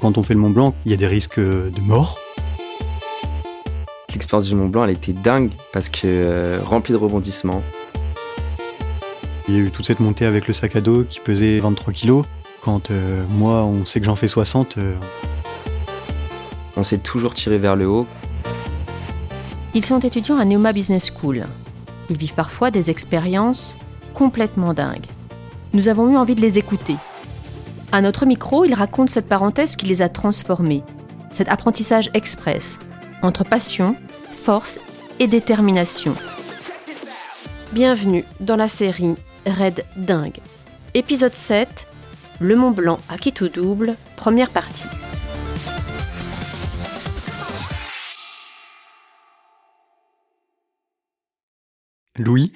Quand on fait le Mont Blanc, il y a des risques de mort. L'expérience du Mont Blanc, elle était dingue parce que euh, remplie de rebondissements. Il y a eu toute cette montée avec le sac à dos qui pesait 23 kilos. Quand euh, moi, on sait que j'en fais 60. euh, On s'est toujours tiré vers le haut. Ils sont étudiants à Neoma Business School. Ils vivent parfois des expériences complètement dingues. Nous avons eu envie de les écouter. À notre micro, ils racontent cette parenthèse qui les a transformés, cet apprentissage express, entre passion, force et détermination. Bienvenue dans la série Red Dingue. Épisode 7, Le Mont Blanc à qui tout double, première partie. Louis,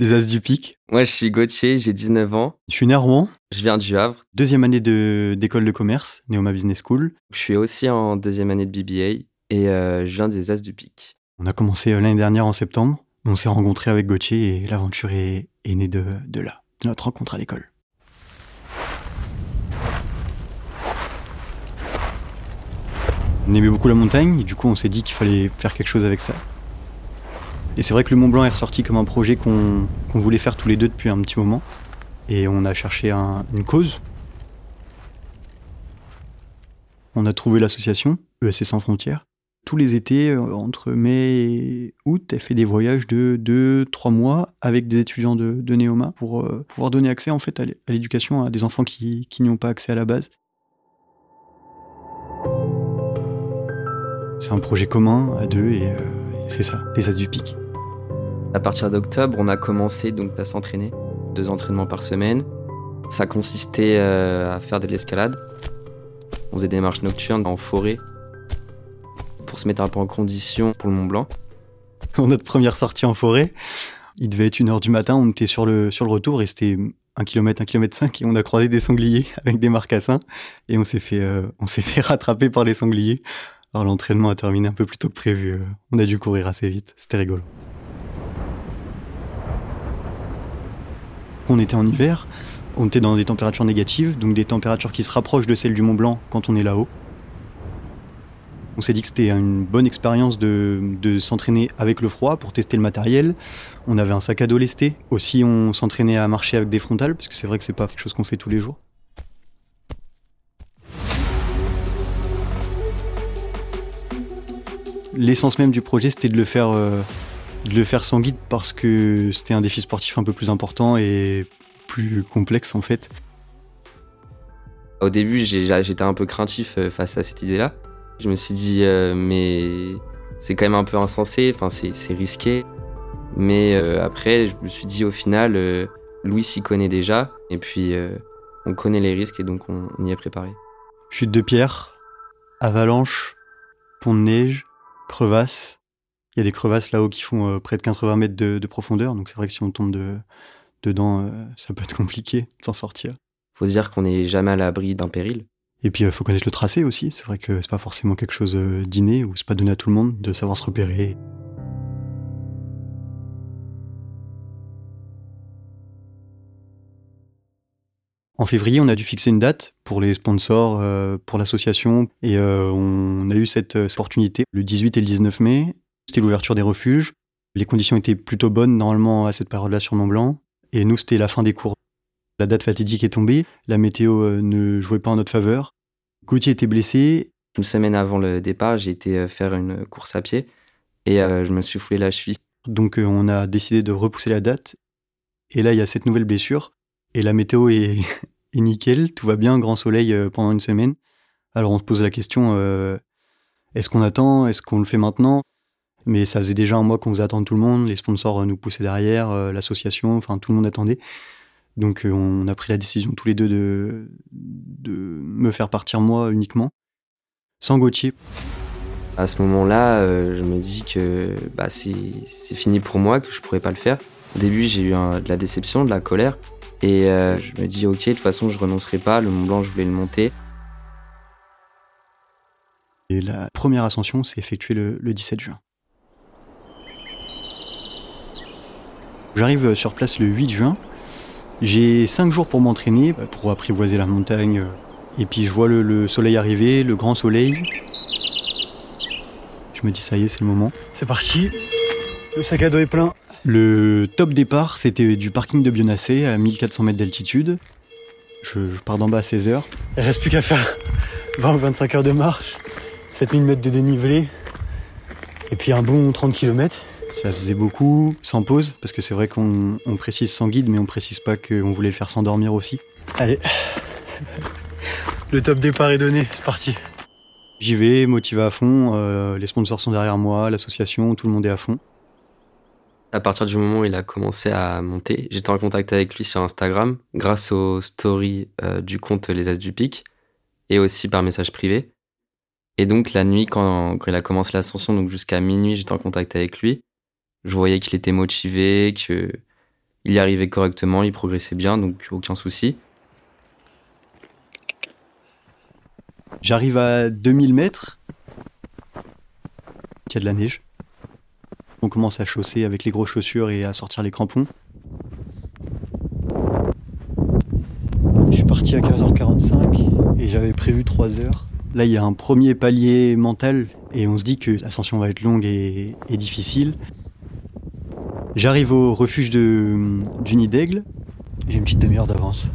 des As du Pic. Moi, je suis Gauthier, j'ai 19 ans. Je suis né à Rouen, Je viens du Havre. deuxième année d'école de, commerce, Neoma Business School. Je suis aussi en deuxième année de BBA et euh, je viens des As du Pic. On a commencé euh, l'année dernière en septembre. On s'est rencontrés avec Gauthier et l'aventure est, est née de, de là, de notre rencontre à l'école. On aimait beaucoup la montagne et du coup on s'est dit qu'il fallait faire quelque chose avec ça. Et c'est vrai que le Mont Blanc est ressorti comme un projet qu'on voulait faire tous les deux depuis un petit moment. Et on a cherché un- une cause. On a trouvé l'association ESC Sans Frontières. Tous les étés, euh, entre mai et août, elle fait des voyages de 2-3 mois avec des étudiants de, Neoma pour euh, pouvoir donner accès en fait à l'é- à l'éducation à des enfants qui, n'y ont pas accès à la base. C'est un projet commun à deux et, euh, et c'est ça, les As du Pic. À partir d'octobre, on a commencé donc à s'entraîner, deux entraînements par semaine. Ça consistait euh, à faire de l'escalade. On faisait des marches nocturnes en forêt pour se mettre un peu en condition pour le Mont Blanc. Pour notre première sortie en forêt, il devait être une heure du matin, on était sur le, retour et c'était un kilomètre, un kilomètre cinq et on a croisé des sangliers avec des marcassins et on s'est fait, euh, fait rattraper par les sangliers. Alors l'entraînement a terminé un peu plus tôt que prévu. euh, On a dû courir assez vite, c'était rigolo. On était en hiver, on était dans des températures négatives, donc des températures qui se rapprochent de celles du Mont Blanc quand on est là-haut. On s'est dit que c'était une bonne expérience de, s'entraîner avec le froid pour tester le matériel. On avait un sac à dos lesté. Aussi, on s'entraînait à marcher avec des frontales, parce que c'est vrai que c'est pas quelque chose qu'on fait tous les jours. L'essence même du projet, c'était de le faire, euh, de le faire sans guide parce que c'était un défi sportif un peu plus important et plus complexe en fait. Au début, j'étais un peu craintif euh, face à cette idée-là. Je me suis dit, euh, mais c'est quand même un peu insensé, enfin, c'est risqué. Mais euh, après, je me suis dit, au final, euh, Louis s'y connaît déjà. Et puis, on connaît les risques et donc on, on y est préparé. Chute de pierre, avalanche, pont de neige, crevasse. Il y a des crevasses là-haut qui font euh, près de 80 mètres de, de profondeur, donc c'est vrai que si on tombe de- dedans, euh, ça peut être compliqué de s'en sortir. Faut se dire qu'on n'est jamais à l'abri d'un péril. Et puis il faut connaître le tracé aussi. C'est vrai que c'est pas forcément quelque chose euh, d'inné ou c'est pas donné à tout le monde de savoir se repérer. En février, on a dû fixer une date pour les sponsors, euh, pour l'association, et euh, on a eu cette euh, opportunité le 18 et le 19 mai. C'était l'ouverture des refuges. Les conditions étaient plutôt bonnes normalement à cette période-là sur Mont Blanc, et nous c'était la fin des cours. La date fatidique est tombée, la météo euh, ne jouait pas en notre faveur. Gauthier était blessé, Une semaine avant le départ, j'ai été euh, faire une course à pied et euh, je me suis foulé la cheville. donc euh, on a décidé de repousser la date. Et là, il y a cette nouvelle blessure, et la météo est, est nickel, tout va bien, grand soleil euh, pendant une semaine. Alors on se pose la question, est-ce qu'on attend, est-ce qu'on le fait maintenant? Mais ça faisait déjà un mois qu'on faisait attendre tout le monde, les sponsors euh, nous poussaient derrière, euh, l'association, enfin tout le monde attendait. Donc euh, on a pris la décision tous les deux de, de me faire partir moi uniquement, sans Gauthier. À ce moment-là, je me dis que bah, c'est c'est fini pour moi, que je pourrais pas le faire. Au début, j'ai eu un- de la déception, de la colère. Et euh, je me dis, ok, de toute façon, je renoncerai pas. Le Mont Blanc, je voulais le monter. Et la première ascension s'est effectuée le, le 17 juin. J'arrive euh, sur place le 8 juin. J'ai 5 jours pour m'entraîner, bah, pour apprivoiser la montagne, euh, Et puis je vois le, soleil arriver, le grand soleil. Je me dis ça y est, c'est le moment. C'est parti. Le sac à dos est plein. Le top départ, c'était du parking de Bionacé à 1400 mètres d'altitude. Je, pars d'en bas à 16 heures. Il reste plus qu'à faire 20 ou 25 heures de marche, 7000 mètres de dénivelé, et puis un bon 30 km. Ça faisait beaucoup, sans pause, parce que c'est vrai qu'on précise sans guide, mais on précise pas qu'on voulait le faire sans dormir aussi. Allez, le top départ est donné, c'est parti. J'y vais, motivé à fond, euh, les sponsors sont derrière moi, l'association, tout le monde est à fond. À partir du moment où il a commencé à monter, j'étais en contact avec lui sur Instagram grâce aux stories euh, du compte Les As du Pic et aussi par message privé. Et donc la nuit, quand, quand il a commencé l'ascension, donc jusqu'à minuit, j'étais en contact avec lui. Je voyais qu'il était motivé, qu'il y arrivait correctement, il progressait bien, donc aucun souci. J'arrive à 2000 mètres. Il y a de la neige. On commence à chausser avec les grosses chaussures et à sortir les crampons. Je suis parti à 15h45 et j'avais prévu 3 heures. Là, il y a un premier palier mental et on se dit que l'ascension va être longue et, difficile. J'arrive au refuge de, du nid d'aigle. J'ai une petite demi-heure d'avance.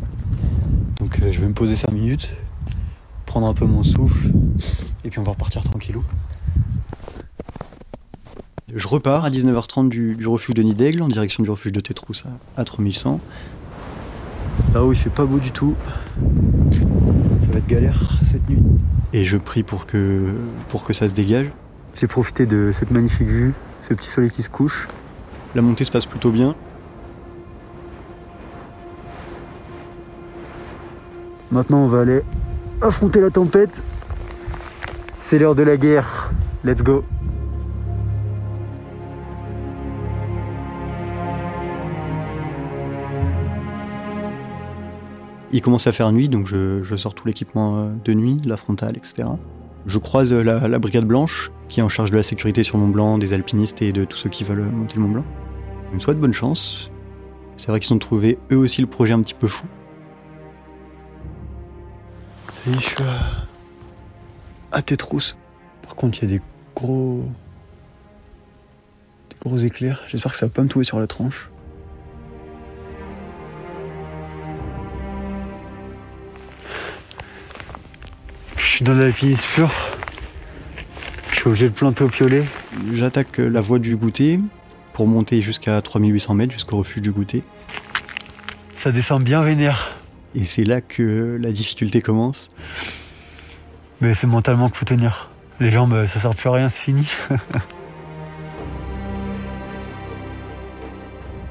Donc euh, je vais me poser 5 minutes, prendre un peu mon souffle et puis on va repartir tranquillou. Je repars à 19h30 du, refuge de Nid d'Aigle en direction du refuge de Tétrousse à, 3100. Là-haut, il fait pas beau du tout. Ça va être galère cette nuit. Et je prie pour que, pour que ça se dégage. J'ai profité de cette magnifique vue, ce petit soleil qui se couche. La montée se passe plutôt bien. Maintenant, on va aller affronter la tempête. C'est l'heure de la guerre. Let's go. Il commence à faire nuit, donc je, sors tout l'équipement euh, de nuit, la frontale, etc. Je croise euh, la, brigade blanche, qui est en charge de la sécurité sur Mont Blanc, des alpinistes et de tous ceux qui veulent monter le Mont Blanc. Je me souhaite bonne chance. C'est vrai qu'ils ont trouvé eux aussi le projet un petit peu fou. Ça y est, je suis à, tes trousses. Par contre, il y a des gros. des gros éclairs. J'espère que ça va pas me trouver sur la tranche. Je suis dans l'alpinisme pur. Je suis obligé de planter au piolet. J'attaque la voie du goûter pour monter jusqu'à 3800 mètres, jusqu'au refuge du goûter. Ça descend bien vénère. Et c'est là que la difficulté commence. Mais c'est mentalement qu'il faut tenir. Les jambes, ça sert plus à rien, c'est fini.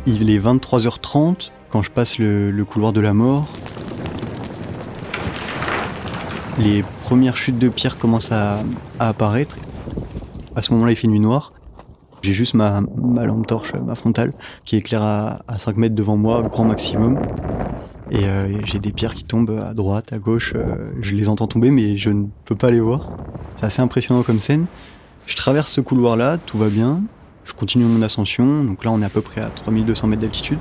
Il est 23h30 quand je passe le couloir de la mort. Les premières chutes de pierre commencent à, apparaître. À ce moment-là, il fait nuit noire. J'ai juste ma, lampe torche, ma frontale, qui éclaire à, 5 mètres devant moi, grand maximum. Et euh, j'ai des pierres qui tombent à droite, à gauche. Euh, je les entends tomber, mais je ne peux pas les voir. C'est assez impressionnant comme scène. Je traverse ce couloir-là, tout va bien. Je continue mon ascension. Donc là, on est à peu près à 3200 mètres d'altitude.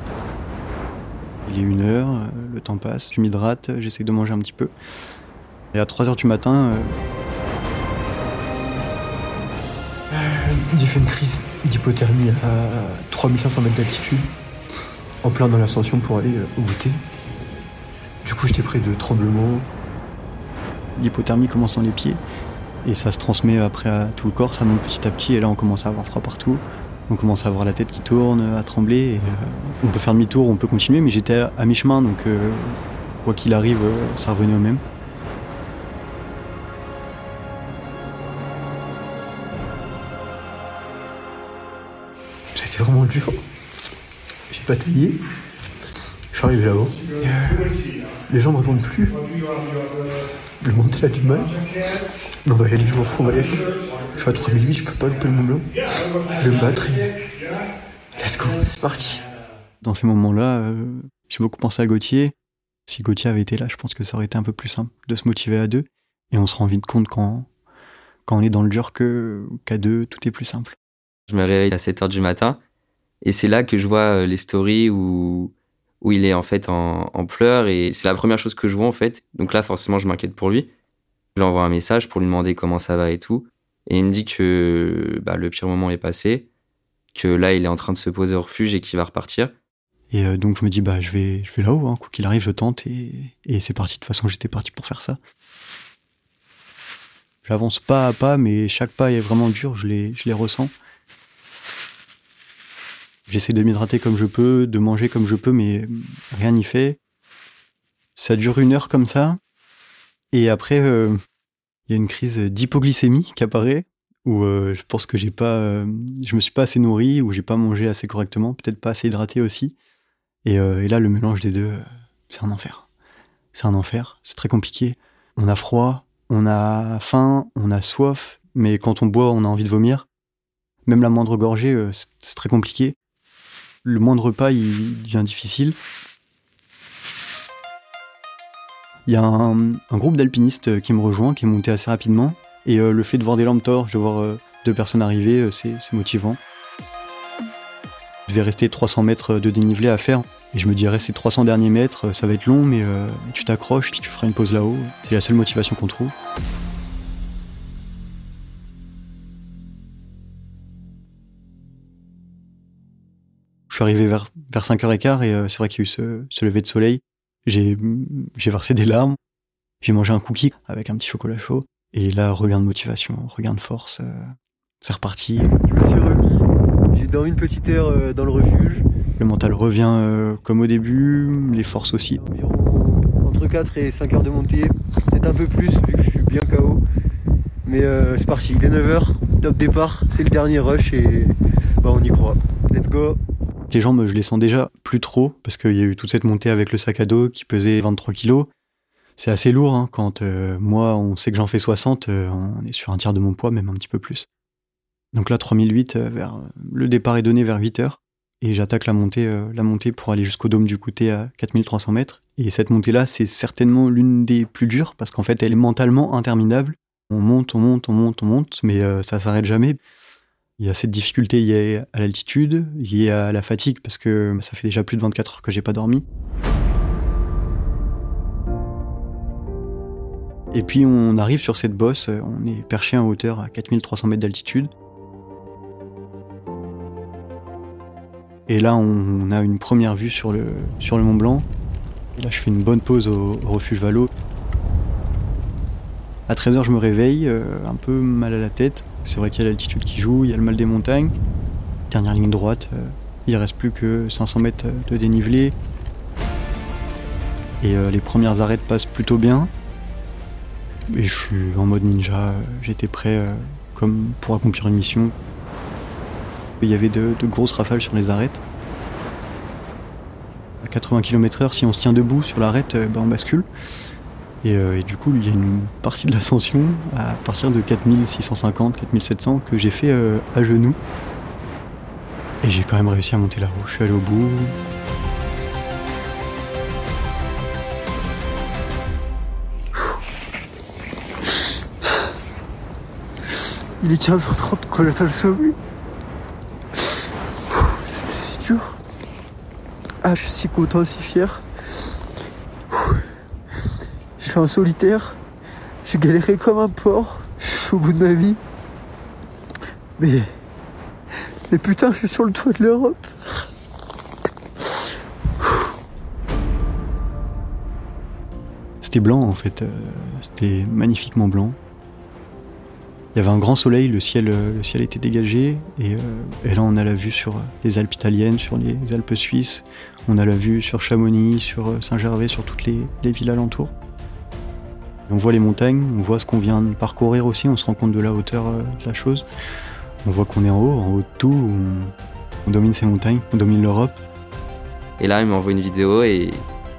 Il est une heure, euh, le temps passe, je m'hydrate, j'essaie de manger un petit peu. Et à 3h du matin. J'ai fait une crise d'hypothermie à 3500 mètres d'altitude, en plein dans l'ascension pour aller euh, au goûter. Du coup, j'étais près de tremblements. L'hypothermie commence dans les pieds et ça se transmet après à tout le corps, ça monte petit à petit et là on commence à avoir froid partout. On commence à avoir la tête qui tourne, à trembler. Euh, on peut faire demi-tour, on peut continuer, mais j'étais à mi-chemin donc quoi qu'il arrive, ça revenait au même. Dur. J'ai pas taillé. Je suis arrivé là-haut. les gens ne répondent plus. Le monter a du mal. Non, bah, allez, je m'en fous, Je suis à 3008, je peux pas louper le Mont Blanc. Je vais me battre Let's go, c'est parti. Dans ces moments-là, euh, j'ai beaucoup pensé à Gauthier. Si Gauthier avait été là, je pense que ça aurait été un peu plus simple de se motiver à deux. Et on se rend vite compte quand, quand on est dans le dur qu'à deux, tout est plus simple. Je me réveille à 7 h du matin et c'est là que je vois euh, les stories où, où il est en fait en, pleurs et c'est la première chose que je vois en fait. Donc là, forcément, je m'inquiète pour lui. Je lui envoie un message pour lui demander comment ça va et tout. Et il me dit que bah, le pire moment est passé, que là, il est en train de se poser au refuge et qu'il va repartir. Et euh, donc je me dis, bah je vais, je vais là-haut, hein. quoi qu'il arrive, je tente et, et c'est parti. De toute façon, j'étais parti pour faire ça. J'avance pas à pas, mais chaque pas est vraiment dur, je les, je les ressens. J'essaie de m'hydrater comme je peux, de manger comme je peux, mais rien n'y fait. Ça dure une heure comme ça. Et après, euh, il y a une crise d'hypoglycémie qui apparaît, où euh, je pense que j'ai pas, euh, je me suis pas assez nourri, ou j'ai pas mangé assez correctement, peut-être pas assez hydraté aussi. Et, là, le mélange des deux, c'est un enfer. C'est un enfer, c'est très compliqué. On a froid, on a faim, on a soif, mais quand on boit, on a envie de vomir. Même la moindre gorgée, c'est très compliqué. Le moindre repas, il devient difficile. Il y a un, groupe d'alpinistes euh, qui me rejoint, qui est monté assez rapidement. Et euh, le fait de voir des lampes torches, de voir euh, deux personnes arriver, c'est motivant. Je vais rester 300 mètres de dénivelé à faire. Et je me dirais, ces 300 derniers mètres, ça va être long, mais tu t'accroches, puis tu feras une pause là-haut. C'est la seule motivation qu'on trouve. Je suis arrivé vers, vers 5h15 et euh, c'est vrai qu'il y a eu ce, ce lever de soleil. J'ai versé des larmes. J'ai mangé un cookie avec un petit chocolat chaud. Et là, regain de motivation, regain de force. euh, c'est reparti. Je me suis remis, j'ai dormi une petite heure euh, dans le refuge. Le mental revient comme au début, les forces aussi. Environ entre 4 et 5 heures de montée, peut-être un peu plus vu que je suis bien KO. Mais c'est parti, il est 9h, top départ, c'est le dernier rush et bah on y croit. Let's go Les jambes, je les sens déjà plus trop parce qu'il y a eu toute cette montée avec le sac à dos qui pesait 23 kilos. C'est assez lourd hein, quand euh, moi, on sait que j'en fais 60, euh, on est sur un tiers de mon poids, même un petit peu plus. Donc là, 3008, euh, vers, le départ est donné vers 8 heures et j'attaque la montée, la montée pour aller jusqu'au dôme du Coutet à 4300 mètres. Et cette montée-là, c'est certainement l'une des plus dures parce qu'en fait, elle est mentalement interminable. On monte, on monte, on monte, on monte, mais ça s'arrête jamais. Il y a cette difficulté liée à l'altitude, liée à la fatigue, parce que ça fait déjà plus de 24 heures que j'ai pas dormi. Et puis on arrive sur cette bosse, on est perché en hauteur à 4300 mètres d'altitude. Et là, on a une première vue sur le, sur le Mont Blanc. Et là, je fais une bonne pause au, au refuge Valo. À 13h, je me réveille, euh, un peu mal à la tête. C'est vrai qu'il y a l'altitude qui joue, il y a le mal des montagnes. Dernière ligne droite, euh, il reste plus que 500 mètres de dénivelé. Et euh, les premières arêtes passent plutôt bien. Et je suis en mode ninja, euh, j'étais prêt euh, comme pour accomplir une mission. Il y avait de, grosses rafales sur les arêtes. À 80 km/h, si on se tient debout sur l'arête, ben, on bascule. Et, euh, et du coup, il y a une partie de l'ascension à partir de 4650, 4700 que j'ai fait euh, à genoux. Et j'ai quand même réussi à monter là-haut. Je suis allé au bout. Il est 15h30 quand j'atteins le sommet. C'était si dur. Ah, je suis si content, si fier. Fais un solitaire. J'ai galéré comme un porc. Je suis au bout de ma vie. Mais. Mais putain, je suis sur le toit de l'Europe. C'était blanc en fait, euh, c'était magnifiquement blanc. Il y avait un grand soleil, le ciel, euh, le ciel était dégagé, et, euh, et là on a la vue sur les Alpes italiennes, sur les Alpes suisses, on a la vue sur Chamonix, sur Saint-Gervais, sur toutes les, les villes alentours. On voit les montagnes, on voit ce qu'on vient de parcourir aussi, on se rend compte de la hauteur euh, de la chose. On voit qu'on est en haut, en haut de tout, on, on domine ces montagnes, on domine l'Europe. Et là, il m'envoie une vidéo et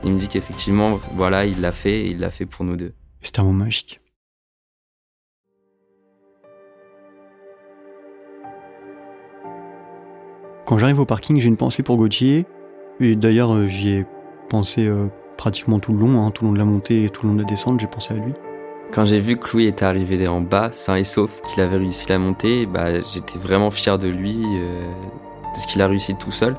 il me dit qu'effectivement, voilà, il l'a fait et il l'a fait pour nous deux. C'était un moment magique. Quand j'arrive au parking, j'ai une pensée pour Gauthier. Et d'ailleurs, euh, j'y ai pensé euh, pratiquement tout le long, hein, tout le long de la montée et tout le long de la descente, j'ai pensé à lui. Quand j'ai vu que Louis était arrivé en bas, sain et sauf, qu'il avait réussi la montée, bah, j'étais vraiment fier de lui, euh, de ce qu'il a réussi tout seul.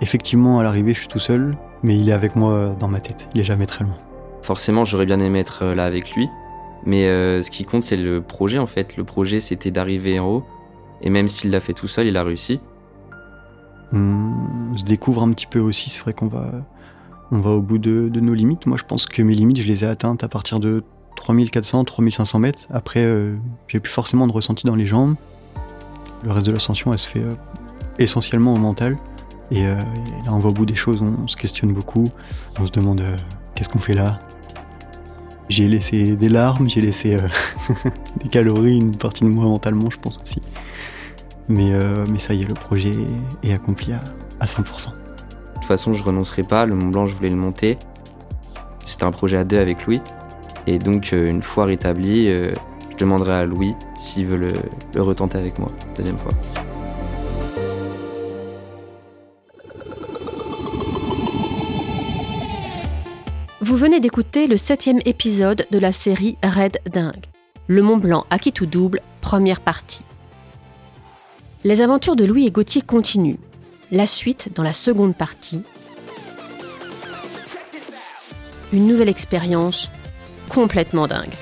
Effectivement, à l'arrivée, je suis tout seul. mais il est avec moi dans ma tête. Il est jamais très loin. Forcément, j'aurais bien aimé être là avec lui, mais ce qui compte, c'est le projet en fait. Le projet, c'était d'arriver en haut, et même s'il l'a fait tout seul, il a réussi. On se découvre un petit peu aussi. C'est vrai qu'on va, on va au bout de, nos limites. Moi, je pense que mes limites, je les ai atteintes à partir de 3400, 3500 mètres. Après, euh, j'ai plus forcément de ressenti dans les jambes. Le reste de l'ascension, elle se fait euh, essentiellement au mental. Et, euh, et, là, on va au bout des choses, on, se questionne beaucoup. On se demande qu'est-ce qu'on fait là? J'ai laissé des larmes, j'ai laissé des calories, une partie de moi mentalement, je pense aussi. Mais, ça y est, le projet est accompli à 100%. Façon, je renoncerai pas. Le Mont Blanc, je voulais le monter. C'était un projet à deux avec Louis. Et donc, euh, une fois rétabli, euh, je demanderai à Louis s'il veut le, le retenter avec moi, deuxième fois. Vous venez d'écouter le septième épisode de la série Red Dingue. Le Mont Blanc à qui tout double, première partie. Les aventures de Louis et Gauthier continuent. La suite dans la seconde partie. Une nouvelle expérience complètement dingue.